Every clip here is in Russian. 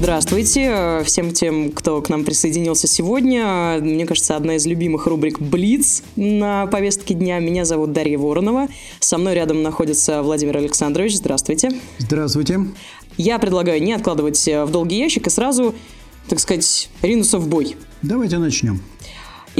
Здравствуйте всем тем, кто к нам присоединился сегодня. Мне кажется, одна из любимых рубрик «Блиц» на повестке дня. Меня зовут Дарья Воронова. Со мной рядом находится Владимир Александрович. Здравствуйте. Здравствуйте. Я предлагаю не откладывать в долгий ящик и сразу, так сказать, ринуться в бой. Давайте начнем.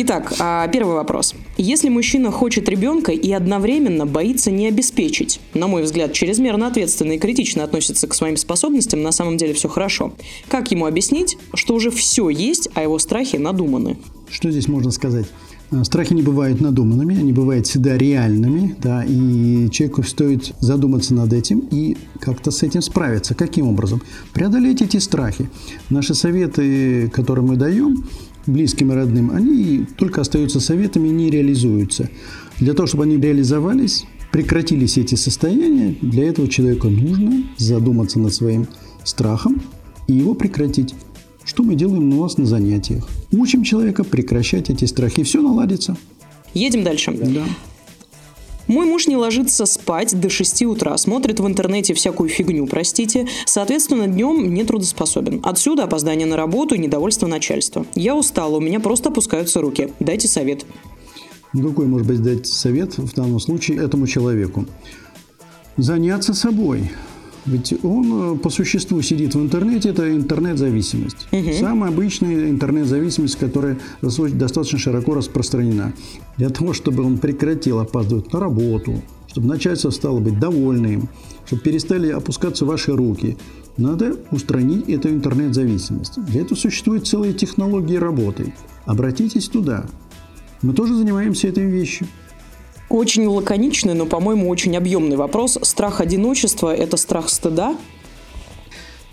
Итак, а, первый вопрос. Если мужчина хочет ребенка и одновременно боится не обеспечить, на мой взгляд, чрезмерно ответственно и критично относится к своим способностям, на самом деле все хорошо, как ему объяснить, что уже все есть, а его страхи надуманы? Что здесь можно сказать? А, страхи не бывают надуманными, они бывают всегда реальными, да, и человеку стоит задуматься над этим и как-то с этим справиться. Каким образом? Преодолеть эти страхи. Наши советы, которые мы даем, близким и родным, они только остаются советами и не реализуются. Для того, чтобы они реализовались, прекратились эти состояния, для этого человеку нужно задуматься над своим страхом и его прекратить. Что мы делаем у нас на занятиях? Учим человека прекращать эти страхи, и все наладится. Едем дальше. Да. Мой муж не ложится спать до 6 утра, смотрит в интернете всякую фигню, простите. Соответственно, днем не трудоспособен. Отсюда опоздание на работу и недовольство начальства. Я устала, у меня просто опускаются руки. Дайте совет. Какой может быть дать совет в данном случае этому человеку? Заняться собой. Ведь он э, по существу сидит в интернете, это интернет-зависимость. Угу. Самая обычная интернет-зависимость, которая достаточно широко распространена. Для того, чтобы он прекратил опаздывать на работу, чтобы начальство стало быть довольным, чтобы перестали опускаться ваши руки, надо устранить эту интернет-зависимость. Для этого существуют целые технологии работы. Обратитесь туда. Мы тоже занимаемся этой вещью. Очень лаконичный, но, по-моему, очень объемный вопрос. Страх одиночества – это страх стыда?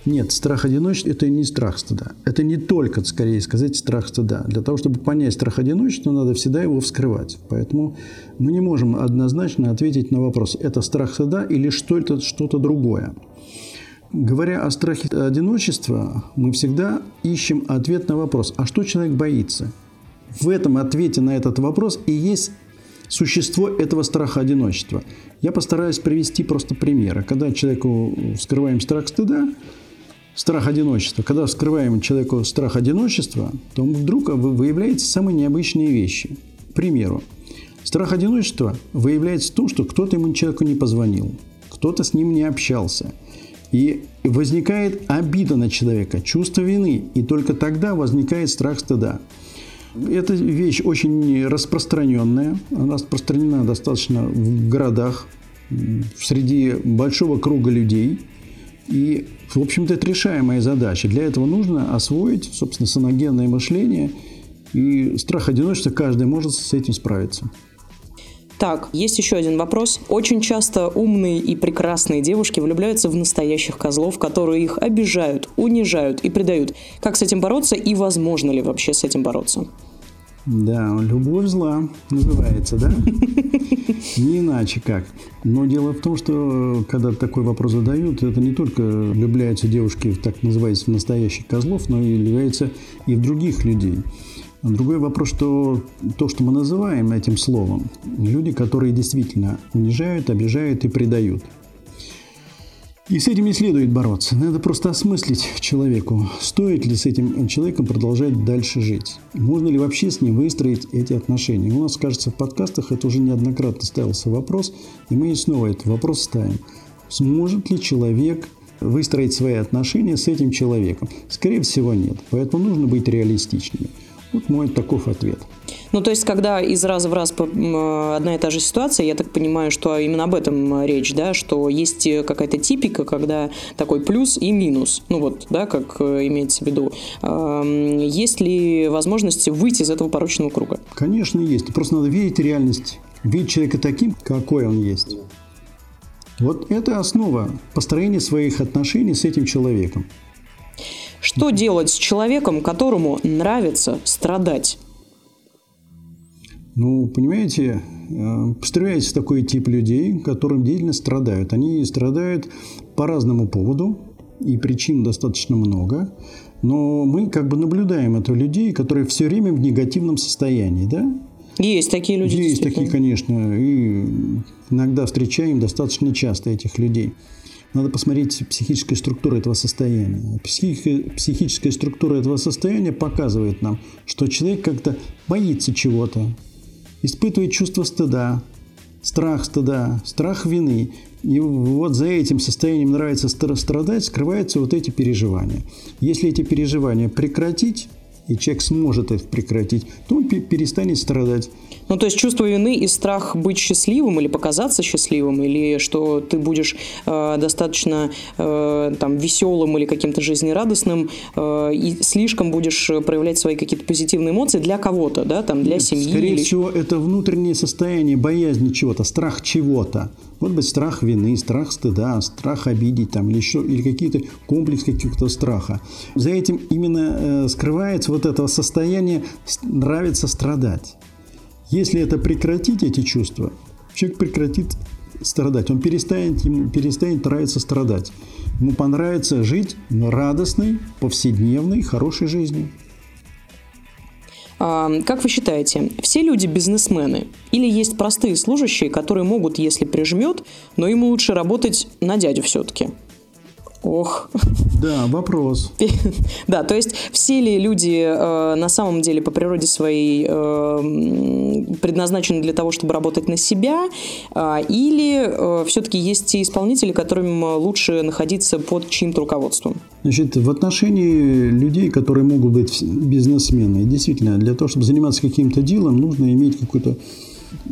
Нет, страх одиночества – это не страх стыда. Это не только, скорее сказать, страх стыда. Для того, чтобы понять страх одиночества, надо всегда его вскрывать. Поэтому мы не можем однозначно ответить на вопрос, это страх стыда или что это что-то другое. Говоря о страхе одиночества, мы всегда ищем ответ на вопрос, а что человек боится? В этом ответе на этот вопрос и есть существо этого страха одиночества. Я постараюсь привести просто примеры. Когда человеку вскрываем страх стыда, страх одиночества, когда вскрываем человеку страх одиночества, то вдруг выявляются самые необычные вещи. К примеру, страх одиночества выявляется в том, что кто-то ему человеку не позвонил, кто-то с ним не общался. И возникает обида на человека, чувство вины, и только тогда возникает страх стыда. Эта вещь очень распространенная. Она распространена достаточно в городах, среди большого круга людей. И, в общем-то, это решаемая задача. Для этого нужно освоить, собственно, саногенное мышление. И страх одиночества каждый может с этим справиться. Так, есть еще один вопрос. Очень часто умные и прекрасные девушки влюбляются в настоящих козлов, которые их обижают, унижают и предают. Как с этим бороться и возможно ли вообще с этим бороться? Да, любовь зла называется, да? Не иначе как. Но дело в том, что когда такой вопрос задают, это не только влюбляются девушки в так называемых настоящих козлов, но и влюбляются и в других людей. Другой вопрос, что то, что мы называем этим словом, люди, которые действительно унижают, обижают и предают – и с этим не следует бороться. Надо просто осмыслить человеку, стоит ли с этим человеком продолжать дальше жить. Можно ли вообще с ним выстроить эти отношения. У нас, кажется, в подкастах это уже неоднократно ставился вопрос, и мы снова этот вопрос ставим. Сможет ли человек выстроить свои отношения с этим человеком? Скорее всего, нет. Поэтому нужно быть реалистичными. Вот мой таков ответ. Ну, то есть, когда из раза в раз одна и та же ситуация, я так понимаю, что именно об этом речь, да, что есть какая-то типика, когда такой плюс и минус, ну вот, да, как э, имеется в виду. Есть ли возможность выйти из этого порочного круга? Конечно, есть. Просто надо верить в реальность, видеть человека таким, какой он есть. Вот это основа построения своих отношений с этим человеком. Что делать с человеком, которому нравится страдать? Ну, понимаете, э, построяется такой тип людей, которым деятельно страдают. Они страдают по разному поводу, и причин достаточно много. Но мы как бы наблюдаем это людей, которые все время в негативном состоянии, да? Есть такие люди. Есть такие, конечно, и иногда встречаем достаточно часто этих людей. Надо посмотреть психическую структуру этого состояния. Психи, психическая структура этого состояния показывает нам, что человек как-то боится чего-то, испытывает чувство стыда, страх стыда, страх вины. И вот за этим состоянием нравится страдать, скрываются вот эти переживания. Если эти переживания прекратить, и человек сможет это прекратить, то он перестанет страдать. Ну, то есть чувство вины и страх быть счастливым или показаться счастливым, или что ты будешь э, достаточно э, там веселым или каким-то жизнерадостным э, и слишком будешь проявлять свои какие-то позитивные эмоции для кого-то, да, там для семьи. Скорее или... всего, это внутреннее состояние боязни чего-то, страх чего-то. Может быть, страх вины, страх стыда, страх обидеть там, или еще или какие-то комплекс каких-то страха. За этим именно э, скрывается вот это состояние нравится страдать. Если это прекратить, эти чувства, человек прекратит страдать. Он перестанет, ему перестанет нравиться страдать. Ему понравится жить радостной, повседневной, хорошей жизнью. Как вы считаете, все люди бизнесмены? Или есть простые служащие, которые могут, если прижмет, но им лучше работать на дядю все-таки? Ох. Да, вопрос. да, то есть все ли люди э, на самом деле по природе своей э, предназначены для того, чтобы работать на себя, э, или э, все-таки есть те исполнители, которым лучше находиться под чьим-то руководством? Значит, в отношении людей, которые могут быть бизнесмены, действительно, для того, чтобы заниматься каким-то делом, нужно иметь какую-то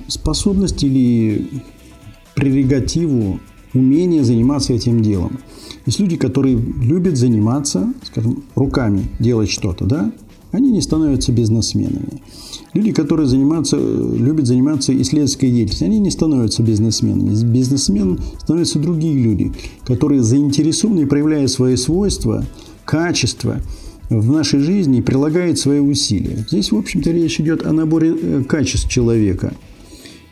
способность или прерогативу, умение заниматься этим делом. Есть люди, которые любят заниматься, скажем, руками, делать что-то, да, они не становятся бизнесменами. Люди, которые занимаются, любят заниматься исследовательской деятельностью, они не становятся бизнесменами. Бизнесмен становятся другие люди, которые заинтересованы, проявляя свои свойства, качества в нашей жизни, прилагают свои усилия. Здесь, в общем-то, речь идет о наборе э, качеств человека –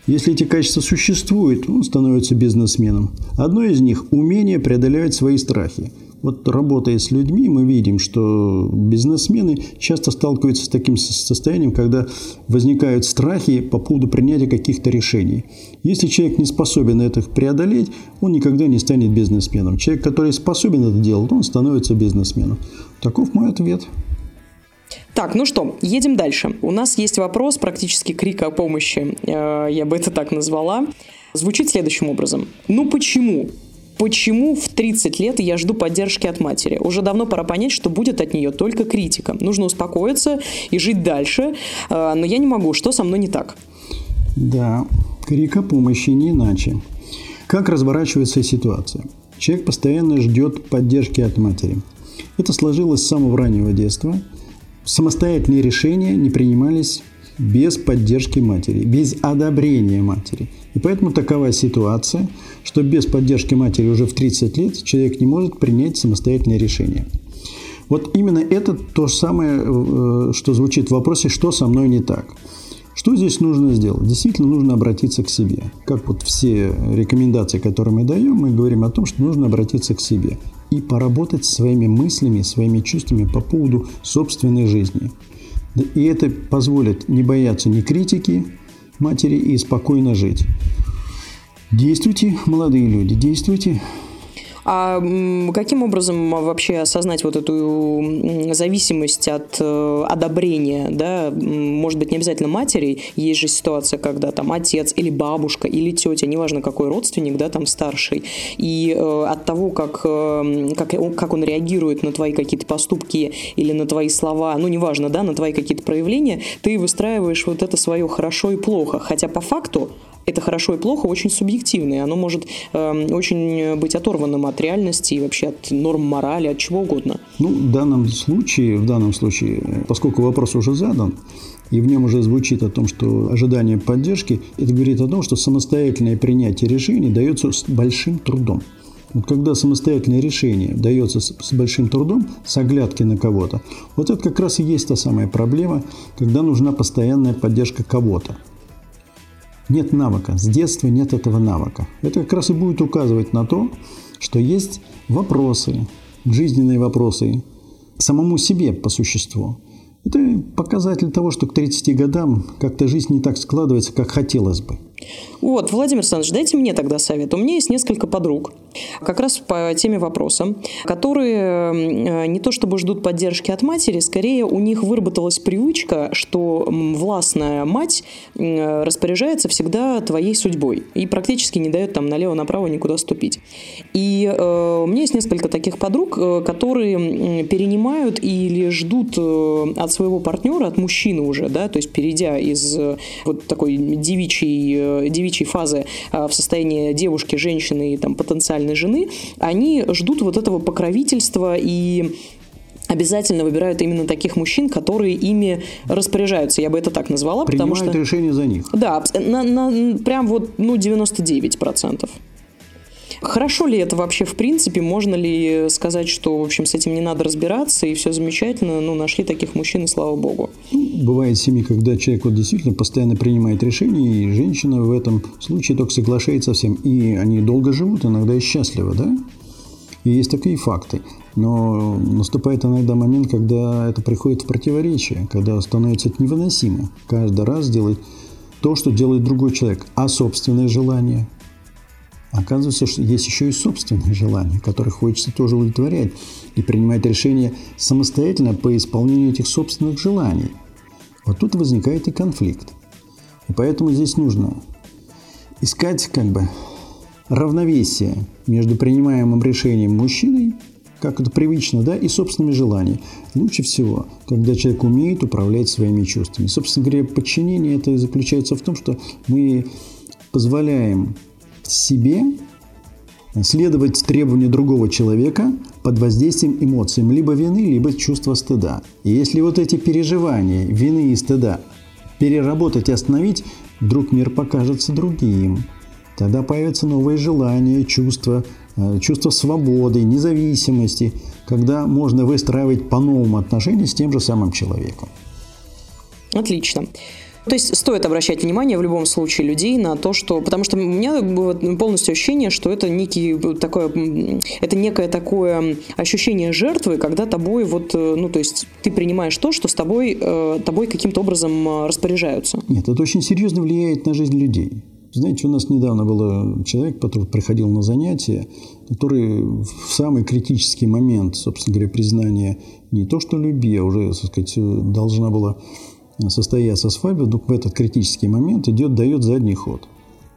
если эти качества существуют, он становится бизнесменом. Одно из них – умение преодолевать свои страхи. Вот работая с людьми, мы видим, что бизнесмены часто сталкиваются с таким состоянием, когда возникают страхи по поводу принятия каких-то решений. Если человек не способен это преодолеть, он никогда не станет бизнесменом. Человек, который способен это делать, он становится бизнесменом. Таков мой ответ. Так, ну что, едем дальше. У нас есть вопрос, практически крик о помощи, э, я бы это так назвала. Звучит следующим образом. Ну почему? Почему в 30 лет я жду поддержки от матери? Уже давно пора понять, что будет от нее только критика. Нужно успокоиться и жить дальше, э, но я не могу. Что со мной не так? Да, крик о помощи не иначе. Как разворачивается ситуация? Человек постоянно ждет поддержки от матери. Это сложилось с самого раннего детства – самостоятельные решения не принимались без поддержки матери, без одобрения матери. И поэтому такова ситуация, что без поддержки матери уже в 30 лет человек не может принять самостоятельное решение. Вот именно это то же самое, э, что звучит в вопросе «что со мной не так?». Что здесь нужно сделать? Действительно нужно обратиться к себе. Как вот все рекомендации, которые мы даем, мы говорим о том, что нужно обратиться к себе и поработать своими мыслями, своими чувствами по поводу собственной жизни. И это позволит не бояться ни критики матери и спокойно жить. Действуйте, молодые люди, действуйте. А каким образом вообще осознать вот эту зависимость от э, одобрения, да, может быть, не обязательно матери, есть же ситуация, когда там отец или бабушка или тетя, неважно какой родственник, да, там старший, и э, от того, как, э, как, как он реагирует на твои какие-то поступки или на твои слова, ну, неважно, да, на твои какие-то проявления, ты выстраиваешь вот это свое хорошо и плохо, хотя по факту это хорошо и плохо очень субъективно, и оно может э, очень быть оторванным от реальности и вообще от норм морали, от чего угодно. Ну, в данном случае, в данном случае, поскольку вопрос уже задан, и в нем уже звучит о том, что ожидание поддержки, это говорит о том, что самостоятельное принятие решений дается с большим трудом. Вот когда самостоятельное решение дается с большим трудом, с оглядки на кого-то, вот это как раз и есть та самая проблема, когда нужна постоянная поддержка кого-то. Нет навыка, с детства нет этого навыка. Это как раз и будет указывать на то, что есть вопросы, жизненные вопросы, самому себе по существу. Это показатель того, что к 30 годам как-то жизнь не так складывается, как хотелось бы. Вот, Владимир Александрович, дайте мне тогда совет. У меня есть несколько подруг, как раз по теме вопроса, которые не то чтобы ждут поддержки от матери, скорее у них выработалась привычка, что властная мать распоряжается всегда твоей судьбой и практически не дает там налево-направо никуда ступить. И э, у меня есть несколько таких подруг, э, которые перенимают или ждут э, от своего партнера, от мужчины уже, да, то есть перейдя из вот такой девичьей девичьей фазы а, в состоянии девушки, женщины и там, потенциальной жены, они ждут вот этого покровительства и обязательно выбирают именно таких мужчин, которые ими распоряжаются. Я бы это так назвала, Принимают потому что... решение за них. Да, на, на, прям вот ну, 99%. Хорошо ли это вообще в принципе? Можно ли сказать, что, в общем, с этим не надо разбираться, и все замечательно, ну, нашли таких мужчин, и слава богу? Бывает семьи, когда человек вот действительно постоянно принимает решения, и женщина в этом случае только соглашается со всем. И они долго живут, иногда и счастливы, да? И есть такие факты. Но наступает иногда момент, когда это приходит в противоречие, когда становится это невыносимо. Каждый раз делать то, что делает другой человек, а собственное желание – Оказывается, что есть еще и собственные желания, которые хочется тоже удовлетворять и принимать решения самостоятельно по исполнению этих собственных желаний. Вот тут возникает и конфликт. И поэтому здесь нужно искать как бы равновесие между принимаемым решением мужчиной, как это привычно, да, и собственными желаниями. Лучше всего, когда человек умеет управлять своими чувствами. Собственно говоря, подчинение это заключается в том, что мы позволяем себе следовать требованию другого человека под воздействием эмоций, либо вины, либо чувства стыда. И если вот эти переживания вины и стыда переработать и остановить, вдруг мир покажется другим. Тогда появятся новые желания, чувства, э, чувство свободы, независимости, когда можно выстраивать по-новому отношения с тем же самым человеком. Отлично. То есть стоит обращать внимание в любом случае людей на то, что... Потому что у меня было полностью ощущение, что это некий такое... Это некое такое ощущение жертвы, когда тобой вот... Э, ну, то есть ты принимаешь то, что с тобой, э, тобой каким-то образом э, распоряжаются. Нет, это очень серьезно влияет на жизнь людей. Знаете, у нас недавно был человек, который приходил на занятия, который в самый критический момент, собственно говоря, признания не то что любви, а уже, так сказать, должна была состояться свадьба, вдруг в этот критический момент идет, дает задний ход.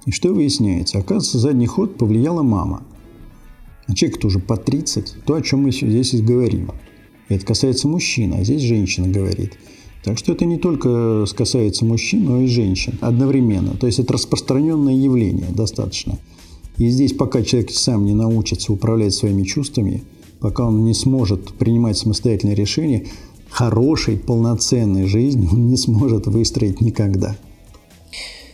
И что выясняется? Оказывается, задний ход повлияла мама. А человек тоже по 30, то, о чем мы здесь и говорим. И это касается мужчин, а здесь женщина говорит. Так что это не только касается мужчин, но и женщин одновременно. То есть это распространенное явление достаточно. И здесь, пока человек сам не научится управлять своими чувствами, пока он не сможет принимать самостоятельные решения, хорошей, полноценной жизни он не сможет выстроить никогда.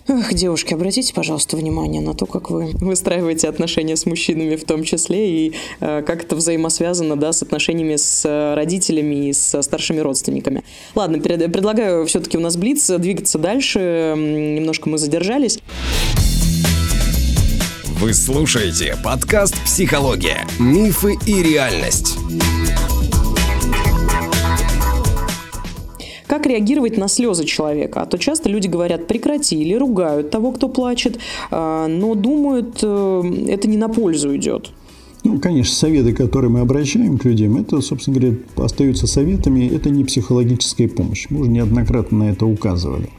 Эх, девушки, обратите, пожалуйста, внимание на то, как вы выстраиваете отношения с мужчинами в том числе, и э, как это взаимосвязано да, с отношениями с э, родителями и со старшими родственниками. Ладно, перед, предлагаю все-таки у нас Блиц двигаться дальше. Немножко мы задержались. Вы слушаете подкаст «Психология. Мифы и реальность». Как реагировать на слезы человека? А то часто люди говорят прекрати или ругают того, кто плачет, а, но думают, э, это не на пользу идет. Ну, конечно, советы, которые мы обращаем к людям, это, собственно говоря, остаются советами, это не психологическая помощь. Мы уже неоднократно на это указывали.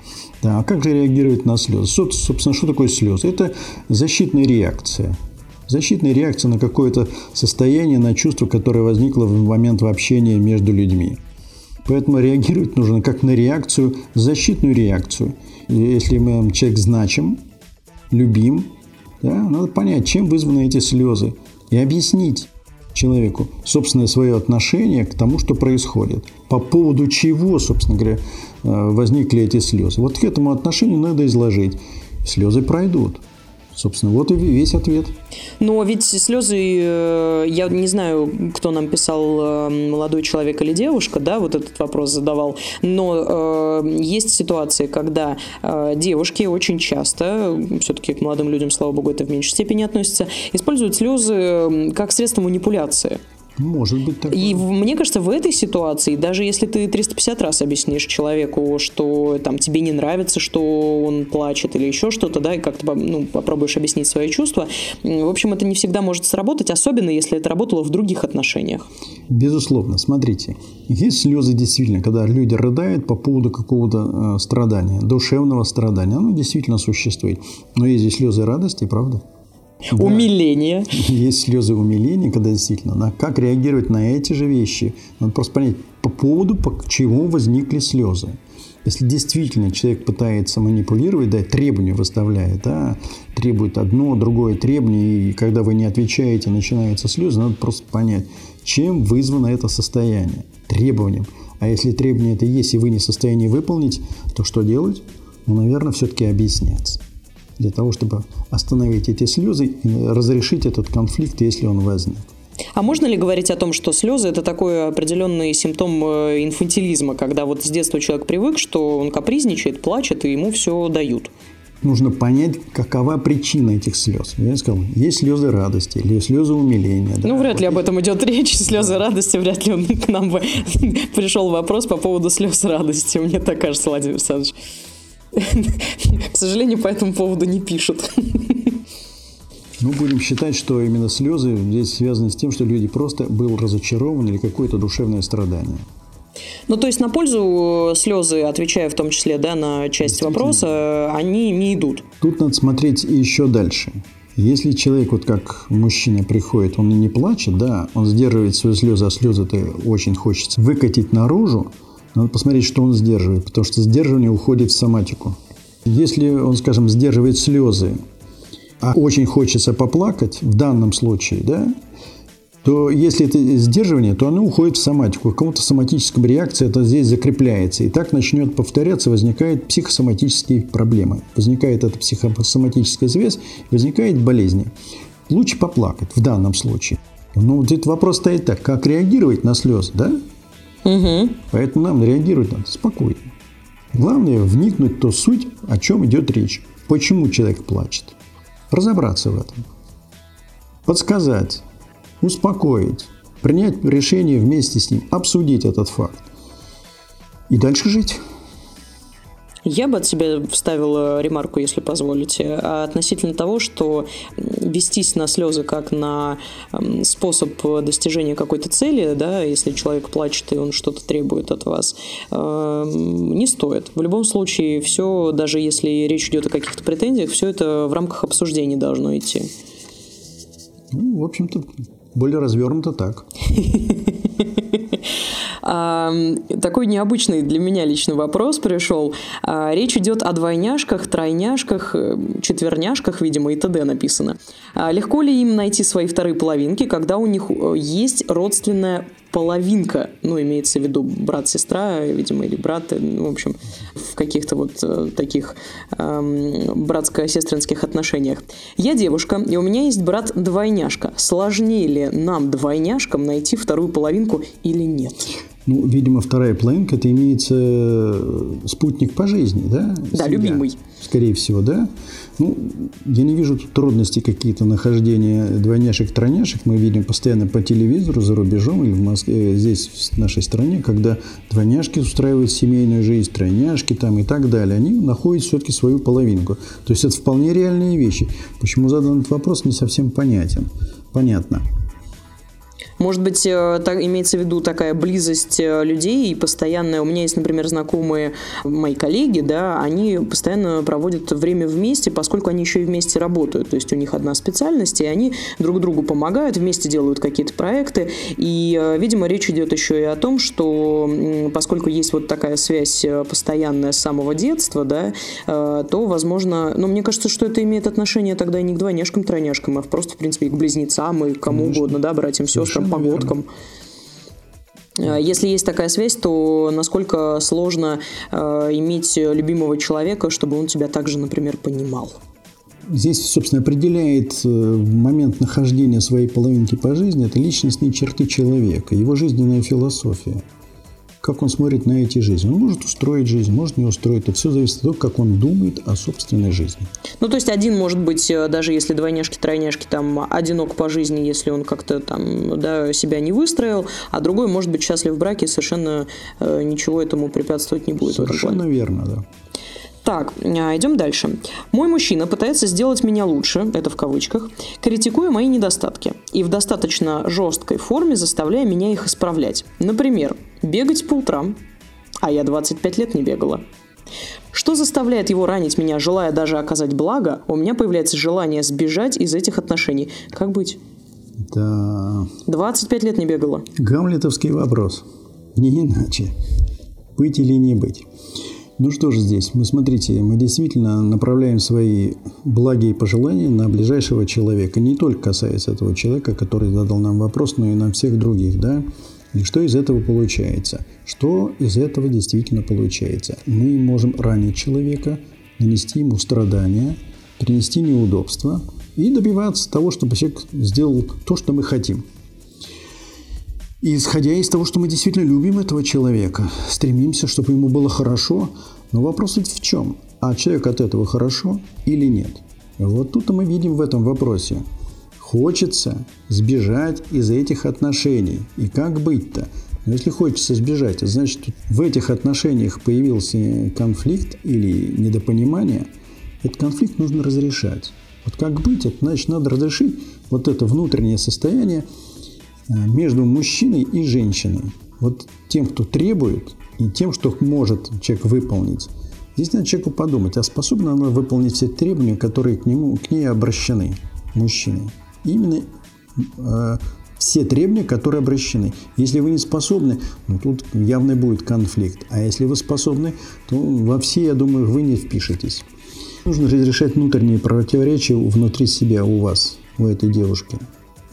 Да, а как же реагировать на слезы? Собственно, что такое слезы? Это защитная реакция. Защитная реакция на какое-то состояние, на чувство, которое возникло в момент общения между людьми. Поэтому реагировать нужно как на реакцию, защитную реакцию. Если мы человек значим, любим, да, надо понять, чем вызваны эти слезы, и объяснить человеку собственное свое отношение к тому, что происходит. По поводу чего, собственно говоря, э, возникли эти слезы. Вот к этому отношению надо изложить. Слезы пройдут. Собственно, вот и весь ответ. Но ведь слезы, э, я не знаю, кто нам писал, э, молодой человек или девушка, да, вот этот вопрос задавал, но э, есть ситуации, когда э, девушки очень часто, все-таки к молодым людям, слава богу, это в меньшей степени относится, используют слезы как средство манипуляции. Может быть такое. И мне кажется, в этой ситуации, даже если ты 350 раз объяснишь человеку, что там тебе не нравится, что он плачет или еще что-то, да, и как-то ну, попробуешь объяснить свои чувства, в общем, это не всегда может сработать, особенно если это работало в других отношениях. Безусловно, смотрите, есть слезы действительно, когда люди рыдают по поводу какого-то э, страдания, душевного страдания, оно действительно существует. Но есть и слезы радости, правда? Да. Умиление. Есть слезы умиления, когда действительно, на, как реагировать на эти же вещи. Надо просто понять, по поводу по чему возникли слезы. Если действительно человек пытается манипулировать, да, требования выставляет, да, требует одно, другое требование, и когда вы не отвечаете, начинаются слезы, надо просто понять, чем вызвано это состояние, требованием. А если требование это есть, и вы не в состоянии выполнить, то что делать? Ну, наверное, все-таки объясняться для того, чтобы остановить эти слезы и разрешить этот конфликт, если он возник. А можно ли говорить о том, что слезы это такой определенный симптом э, инфантилизма, когда вот с детства человек привык, что он капризничает, плачет, и ему все дают? Нужно понять, какова причина этих слез. Я сказал, есть слезы радости или слезы умиления. Да? Ну, вряд ли об этом идет речь. Слезы радости, вряд ли он к нам бы пришел вопрос по поводу слез радости. Мне так кажется, Владимир Александрович. К сожалению, по этому поводу не пишут. Ну, будем считать, что именно слезы здесь связаны с тем, что люди просто был разочарован или какое-то душевное страдание. Ну, то есть на пользу слезы, отвечая в том числе да, на часть вопроса, они не идут. Тут надо смотреть еще дальше. Если человек, вот как мужчина приходит, он и не плачет, да, он сдерживает свои слезы, а слезы-то очень хочется выкатить наружу, надо посмотреть, что он сдерживает, потому что сдерживание уходит в соматику. Если он, скажем, сдерживает слезы, а очень хочется поплакать, в данном случае, да, то если это сдерживание, то оно уходит в соматику. В каком-то соматическом реакции это здесь закрепляется. И так начнет повторяться, возникают психосоматические проблемы. Возникает эта психосоматическая связь, возникает болезни. Лучше поплакать в данном случае. Но вот этот вопрос стоит так, как реагировать на слезы, да? Угу. Поэтому нам реагировать надо спокойно. Главное вникнуть в ту суть, о чем идет речь. Почему человек плачет. Разобраться в этом. Подсказать, успокоить, принять решение вместе с ним, обсудить этот факт. И дальше жить. Я бы от себя вставила ремарку, если позволите, относительно того, что вестись на слезы как на способ достижения какой-то цели, да, если человек плачет и он что-то требует от вас, не стоит. В любом случае, все, даже если речь идет о каких-то претензиях, все это в рамках обсуждений должно идти. Ну, в общем-то, более развернуто так. Такой необычный для меня личный вопрос пришел. А, речь идет о двойняшках, тройняшках, э, четверняшках, видимо, и т.д. написано. А, легко ли им найти свои вторые половинки, когда у них э, есть родственная половинка, ну, имеется в виду брат-сестра, видимо, или брат, э, ну, в общем, в каких-то вот таких эм, братско-сестринских отношениях. Я девушка, и у меня есть брат-двойняшка. Сложнее ли нам, двойняшкам, найти вторую половинку или нет? Ну, видимо, вторая половинка это имеется э, спутник по жизни, да? Да, Семья, любимый. Скорее всего, да. Ну, я не вижу тут трудностей какие-то нахождения двойняшек-тройняшек. Мы видим постоянно по телевизору за рубежом или в Москве, здесь, в нашей стране, когда двойняшки устраивают семейную жизнь, тройняшки там и так далее. Они находят все-таки свою половинку. То есть это вполне реальные вещи. Почему задан этот вопрос, не совсем понятен. Понятно. Может быть, э, так, имеется в виду такая близость э, людей и постоянная. У меня есть, например, знакомые мои коллеги, да, они постоянно проводят время вместе, поскольку они еще и вместе работают. То есть у них одна специальность, и они друг другу помогают, вместе делают какие-то проекты. И, э, видимо, речь идет еще и о том, что поскольку есть вот такая связь постоянная с самого детства, да, то, возможно, ну, мне кажется, что это имеет отношение тогда не к двойняшкам, тройняшкам, а просто, в принципе, и к близнецам, и к кому угодно, да, братьям, сестрам, погодкам. А, если есть такая связь, то насколько сложно э, иметь любимого человека, чтобы он тебя также, например, понимал? здесь, собственно, определяет э, момент нахождения своей половинки по жизни – это личностные черты человека, его жизненная философия. Как он смотрит на эти жизни. Он может устроить жизнь, может не устроить. Это все зависит от того, как он думает о собственной жизни. Ну, то есть один может быть, э, даже если двойняшки, тройняшки, там, одинок по жизни, если он как-то там, да, себя не выстроил, а другой может быть счастлив в браке и совершенно э, ничего этому препятствовать не будет. Совершенно верно, да. Так, а, идем дальше. Мой мужчина пытается сделать меня лучше, это в кавычках, критикуя мои недостатки и в достаточно жесткой форме заставляя меня их исправлять. Например, бегать по утрам, а я 25 лет не бегала. Что заставляет его ранить меня, желая даже оказать благо, у меня появляется желание сбежать из этих отношений. Как быть? Да. 25 лет не бегала. Гамлетовский вопрос. Не иначе. Быть или не быть. Ну что же здесь? Мы смотрите, мы действительно направляем свои благие пожелания на ближайшего человека. Не только касается этого человека, который задал нам вопрос, но и на всех других, да? И что из этого получается? Что из этого действительно получается? Мы можем ранить человека, нанести ему страдания, принести неудобства и добиваться того, чтобы человек сделал то, что мы хотим. И исходя из того, что мы действительно любим этого человека, стремимся, чтобы ему было хорошо, но вопрос ведь в чем? А человек от этого хорошо или нет? Вот тут мы видим в этом вопросе. Хочется сбежать из этих отношений. И как быть-то? Но если хочется сбежать, значит, в этих отношениях появился конфликт или недопонимание, этот конфликт нужно разрешать. Вот как быть, это значит, надо разрешить вот это внутреннее состояние между мужчиной и женщиной. Вот тем, кто требует, и тем, что может человек выполнить. Здесь надо человеку подумать, а способна она выполнить все требования, которые к, нему, к ней обращены, мужчине. Именно э, все требования, которые обращены. Если вы не способны, ну, тут явно будет конфликт. А если вы способны, то во все, я думаю, вы не впишетесь. Нужно разрешать внутренние противоречия внутри себя у вас, у этой девушки.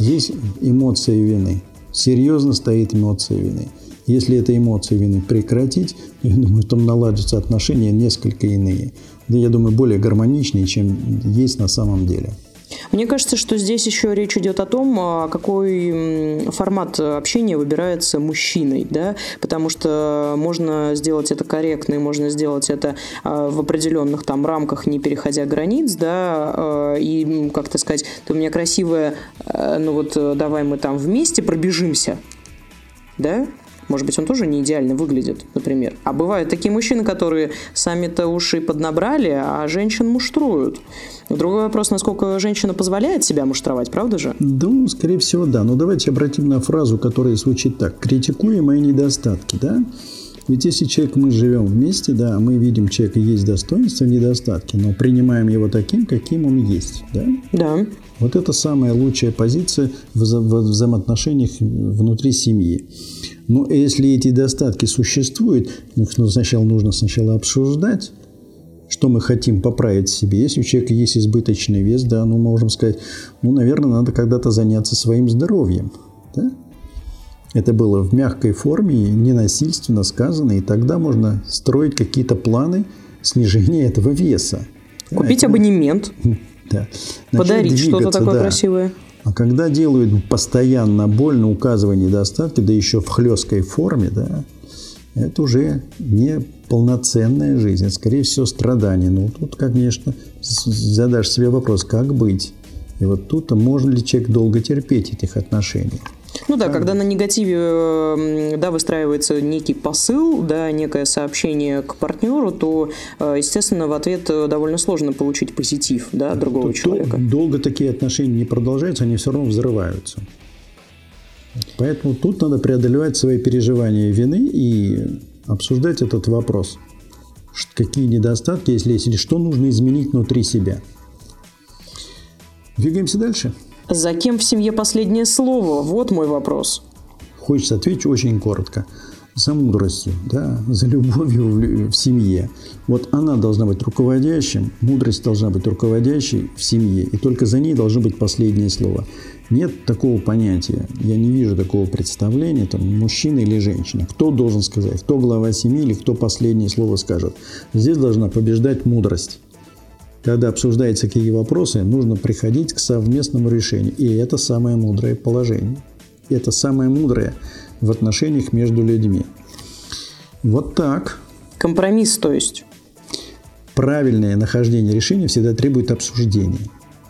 Здесь эмоция вины. Серьезно стоит эмоция вины. Если эта эмоция вины прекратить, я думаю, там наладятся отношения несколько иные. Да, я думаю, более гармоничнее, чем есть на самом деле. Мне кажется, что здесь еще речь идет о том, а, какой формат общения выбирается мужчиной, да, потому что можно сделать это корректно и можно сделать это а, в определенных там рамках, не переходя границ, да, а, и, как-то сказать, ты у меня красивая, ну вот давай мы там вместе пробежимся, да, может быть, он тоже не идеально выглядит, например. А бывают такие мужчины, которые сами-то уши поднабрали, а женщин муштруют. Другой вопрос, насколько женщина позволяет себя муштровать, правда же? Ну, скорее всего, да. Но давайте обратим на фразу, которая звучит так. «Критикуя мои недостатки», да? Ведь если человек, мы живем вместе, да, мы видим, человека есть достоинства, недостатки, но принимаем его таким, каким он есть, да? Да. Вот это самая лучшая позиция в, вза- в взаимоотношениях внутри семьи. Но ну, если эти достатки существуют, ну, сначала нужно сначала обсуждать, что мы хотим поправить себе. Если у человека есть избыточный вес, да, ну, можем сказать, ну, наверное, надо когда-то заняться своим здоровьем. Да? Это было в мягкой форме, ненасильственно сказано, и тогда можно строить какие-то планы снижения этого веса. Купить да, абонемент. Да. Подарить что-то такое да. красивое. А когда делают постоянно больно, указывая недостатки, да еще в хлесткой форме, да, это уже не полноценная жизнь, это, скорее всего, страдание. Ну, тут, конечно, задашь себе вопрос, как быть? И вот тут можно ли человек долго терпеть этих отношений? Ну да, когда на негативе да, выстраивается некий посыл, да, некое сообщение к партнеру, то, э, естественно, в ответ э, довольно сложно получить позитив да, другого Тут человека. Долго такие отношения не продолжаются, они все равно взрываются. Поэтому тут надо преодолевать свои переживания вины и обсуждать этот вопрос. Какие недостатки, если есть, или что нужно изменить внутри себя. Двигаемся дальше. За кем в семье последнее слово? Вот мой вопрос. Хочется ответить очень коротко. За мудростью, да, за любовью в, семье. Вот она должна быть руководящим, мудрость должна быть руководящей в семье, и только за ней должно быть последнее слово. Нет такого понятия, я не вижу такого представления, там, мужчина или женщина. Кто должен сказать, кто глава семьи или кто последнее слово скажет. Здесь должна побеждать мудрость. Когда обсуждаются какие вопросы, нужно приходить к совместному решению. И это самое мудрое положение. Это самое мудрое в отношениях между людьми. Вот так. Компромисс, то есть. Правильное нахождение решения всегда требует обсуждения,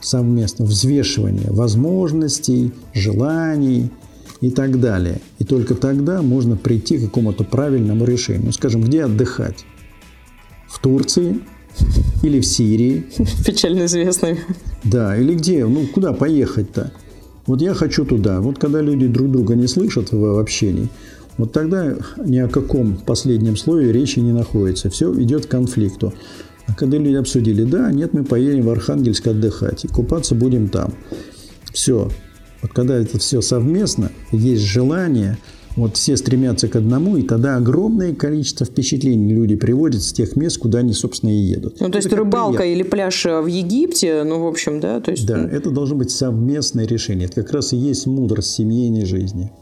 совместного взвешивания возможностей, желаний и так далее. И только тогда можно прийти к какому-то правильному решению. Ну, скажем, где отдыхать? В Турции или в Сирии? Печально известный. Да, или где? Ну, куда поехать-то? Вот я хочу туда. Вот когда люди друг друга не слышат в общении, вот тогда ни о каком последнем слое речи не находится. Все идет к конфликту. А когда люди обсудили, да, нет, мы поедем в Архангельск отдыхать, и купаться будем там. Все. Вот когда это все совместно, есть желание, вот все стремятся к одному, и тогда огромное количество впечатлений люди приводят с тех мест, куда они, собственно, и едут. Ну, то есть рыбалка приятно. или пляж в Египте, ну, в общем, да? То есть... Да, это должно быть совместное решение. Это как раз и есть мудрость семейной жизни.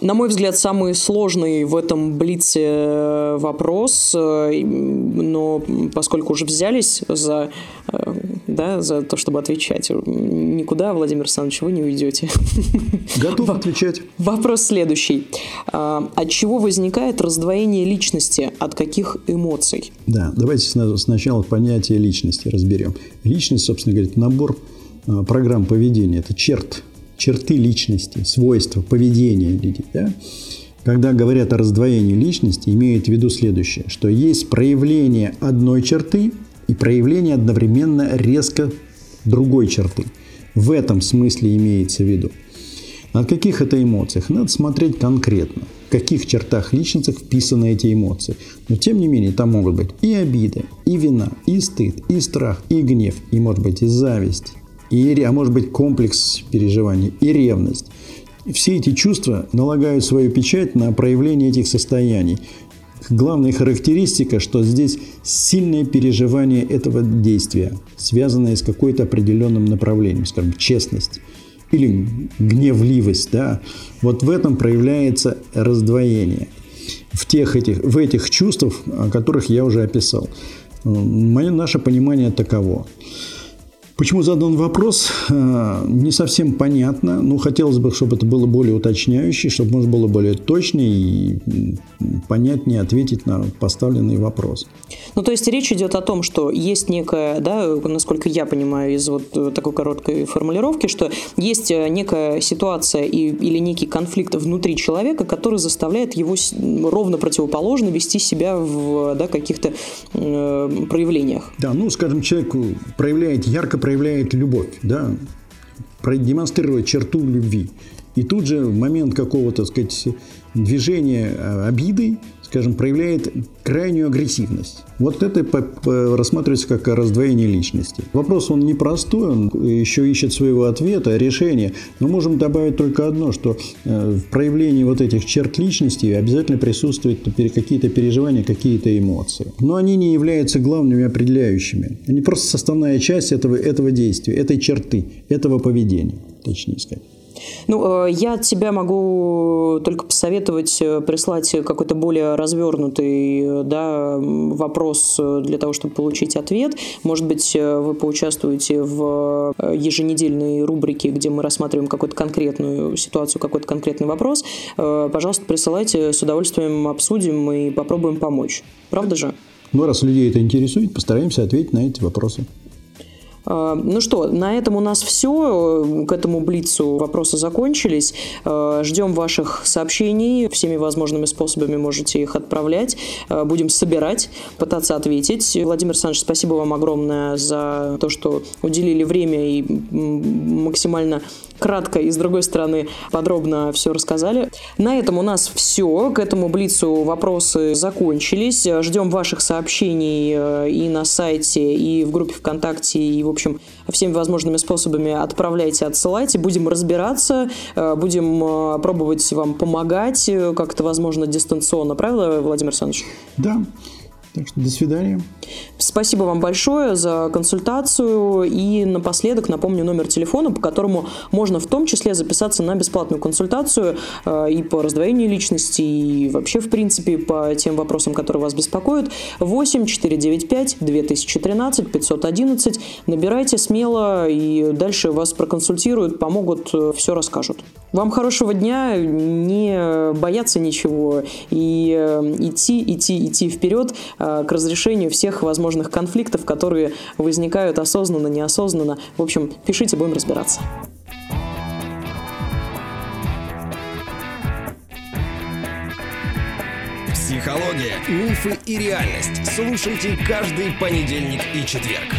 На мой взгляд, самый сложный в этом блице э, вопрос, э, но поскольку уже взялись за, э, да, за то, чтобы отвечать, никуда, Владимир Александрович, вы не уйдете. Готов отвечать. Вопрос следующий. А, от чего возникает раздвоение личности? От каких эмоций? Да, давайте сначала понятие личности разберем. Личность, собственно говоря, набор программ поведения. Это черт черты личности, свойства, поведения людей. Да? Когда говорят о раздвоении личности, имеют в виду следующее, что есть проявление одной черты и проявление одновременно резко другой черты. В этом смысле имеется в виду. От каких это эмоциях? Надо смотреть конкретно, в каких чертах личности вписаны эти эмоции. Но тем не менее, там могут быть и обида, и вина, и стыд, и страх, и гнев, и может быть и зависть, и, а может быть комплекс переживаний, и ревность. Все эти чувства налагают свою печать на проявление этих состояний. Главная характеристика, что здесь сильное переживание этого действия, связанное с какой-то определенным направлением, скажем, честность или гневливость. Да? Вот в этом проявляется раздвоение в, тех этих, в этих чувствах, о которых я уже описал. Мое, наше понимание таково. Почему задан вопрос, э, не совсем понятно. Но хотелось бы, чтобы это было более уточняющее, чтобы можно было более точно и понятнее ответить на поставленный вопрос. Ну, то есть речь идет о том, что есть некая, да, насколько я понимаю из вот такой короткой формулировки, что есть некая ситуация и, или некий конфликт внутри человека, который заставляет его ровно противоположно вести себя в да, каких-то э, проявлениях. Да, ну, скажем, человек проявляет ярко проявляет любовь, да, продемонстрировать черту любви. И тут же в момент какого-то, сказать, движения а, обиды скажем, проявляет крайнюю агрессивность. Вот это рассматривается как раздвоение личности. Вопрос он непростой, он еще ищет своего ответа, решения. Но можем добавить только одно, что э, в проявлении вот этих черт личности обязательно присутствуют какие-то переживания, какие-то эмоции. Но они не являются главными определяющими. Они просто составная часть этого, этого действия, этой черты, этого поведения, точнее сказать. Ну, э, я от тебя могу только посоветовать э, прислать какой-то более развернутый э, да, вопрос для того, чтобы получить ответ. Может быть, вы поучаствуете в еженедельной рубрике, где мы рассматриваем какую-то конкретную ситуацию, какой-то конкретный вопрос. Пожалуйста, присылайте, с удовольствием обсудим и попробуем помочь. Правда же? Ну, раз людей это интересует, постараемся ответить на эти вопросы. А, ну что, на этом у нас все. К этому блицу вопросы закончились. А, ждем ваших сообщений. Всеми возможными способами можете их отправлять. А, будем собирать, пытаться ответить. Владимир Александрович, спасибо вам огромное за то, что уделили время и максимально кратко и, с другой стороны, подробно все рассказали. На этом у нас все. К этому блицу вопросы закончились. Ждем ваших сообщений э, и на сайте, и в группе ВКонтакте, и, в общем, всеми возможными способами отправляйте, отсылайте. Будем разбираться, э, будем э, пробовать вам помогать, как это возможно дистанционно. Правильно, Владимир Александрович? Да. Так что до свидания. Спасибо вам большое за консультацию. И напоследок напомню номер телефона, по которому можно в том числе записаться на бесплатную консультацию э, и по раздвоению личности, и вообще, в принципе, по тем вопросам, которые вас беспокоят. 8 495 2013 511. Набирайте смело, и дальше вас проконсультируют, помогут, э, все расскажут. Вам хорошего дня, не бояться ничего и э, идти, идти, идти вперед к разрешению всех возможных конфликтов, которые возникают осознанно, неосознанно. В общем, пишите, будем разбираться. Психология, мифы и реальность. Слушайте каждый понедельник и четверг.